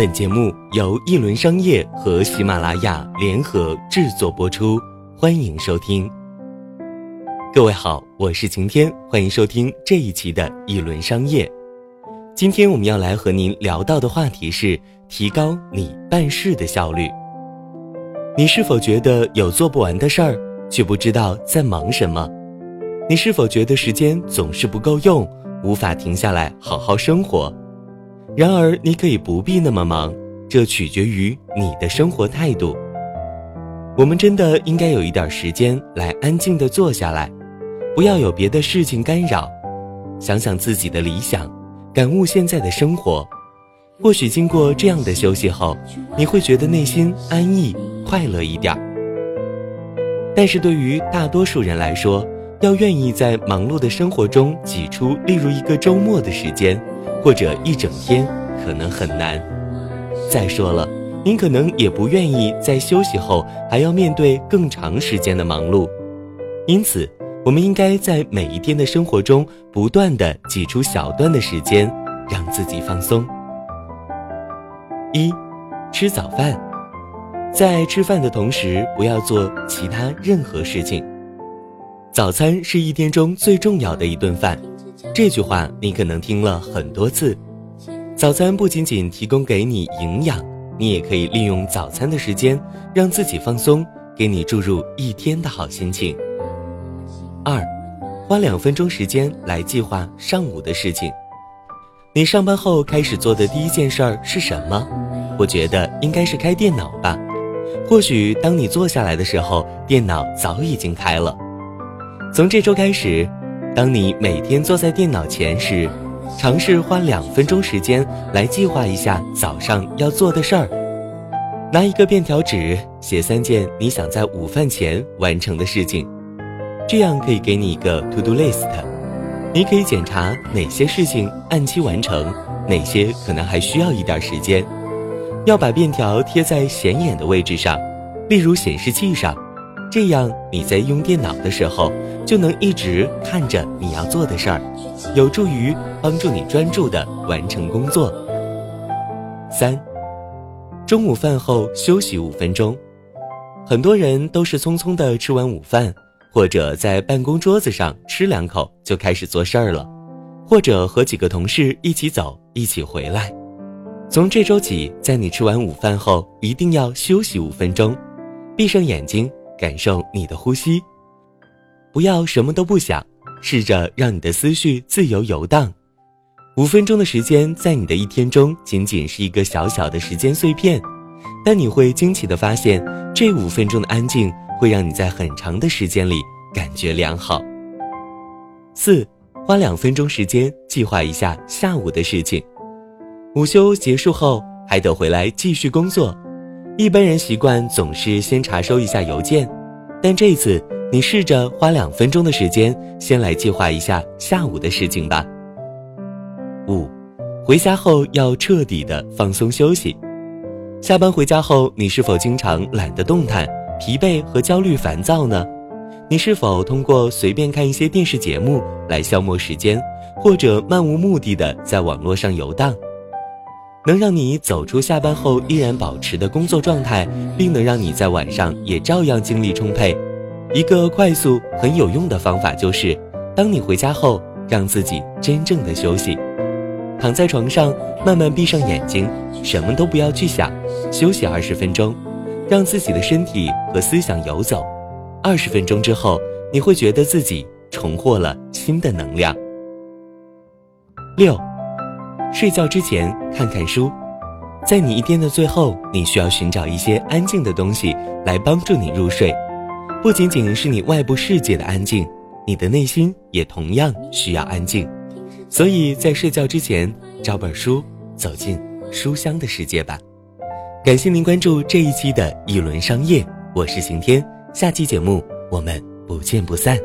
本节目由一轮商业和喜马拉雅联合制作播出，欢迎收听。各位好，我是晴天，欢迎收听这一期的一轮商业。今天我们要来和您聊到的话题是提高你办事的效率。你是否觉得有做不完的事儿，却不知道在忙什么？你是否觉得时间总是不够用，无法停下来好好生活？然而，你可以不必那么忙，这取决于你的生活态度。我们真的应该有一点时间来安静的坐下来，不要有别的事情干扰，想想自己的理想，感悟现在的生活。或许经过这样的休息后，你会觉得内心安逸、快乐一点。但是对于大多数人来说，要愿意在忙碌的生活中挤出例如一个周末的时间。或者一整天可能很难。再说了，您可能也不愿意在休息后还要面对更长时间的忙碌。因此，我们应该在每一天的生活中不断的挤出小段的时间，让自己放松。一，吃早饭，在吃饭的同时不要做其他任何事情。早餐是一天中最重要的一顿饭。这句话你可能听了很多次。早餐不仅仅提供给你营养，你也可以利用早餐的时间让自己放松，给你注入一天的好心情。二，花两分钟时间来计划上午的事情。你上班后开始做的第一件事儿是什么？我觉得应该是开电脑吧。或许当你坐下来的时候，电脑早已经开了。从这周开始。当你每天坐在电脑前时，尝试花两分钟时间来计划一下早上要做的事儿。拿一个便条纸，写三件你想在午饭前完成的事情，这样可以给你一个 to do list。你可以检查哪些事情按期完成，哪些可能还需要一点时间。要把便条贴在显眼的位置上，例如显示器上。这样你在用电脑的时候就能一直看着你要做的事儿，有助于帮助你专注的完成工作。三，中午饭后休息五分钟，很多人都是匆匆的吃完午饭，或者在办公桌子上吃两口就开始做事儿了，或者和几个同事一起走一起回来。从这周起，在你吃完午饭后一定要休息五分钟，闭上眼睛。感受你的呼吸，不要什么都不想，试着让你的思绪自由游荡。五分钟的时间，在你的一天中仅仅是一个小小的时间碎片，但你会惊奇的发现，这五分钟的安静会让你在很长的时间里感觉良好。四，花两分钟时间计划一下下午的事情。午休结束后，还得回来继续工作。一般人习惯总是先查收一下邮件，但这次你试着花两分钟的时间，先来计划一下下午的事情吧。五，回家后要彻底的放松休息。下班回家后，你是否经常懒得动弹、疲惫和焦虑、烦躁呢？你是否通过随便看一些电视节目来消磨时间，或者漫无目的的在网络上游荡？能让你走出下班后依然保持的工作状态，并能让你在晚上也照样精力充沛。一个快速很有用的方法就是，当你回家后，让自己真正的休息，躺在床上，慢慢闭上眼睛，什么都不要去想，休息二十分钟，让自己的身体和思想游走。二十分钟之后，你会觉得自己重获了新的能量。六。睡觉之前看看书，在你一天的最后，你需要寻找一些安静的东西来帮助你入睡。不仅仅是你外部世界的安静，你的内心也同样需要安静。所以在睡觉之前找本书，走进书香的世界吧。感谢您关注这一期的《一轮商业》，我是晴天，下期节目我们不见不散。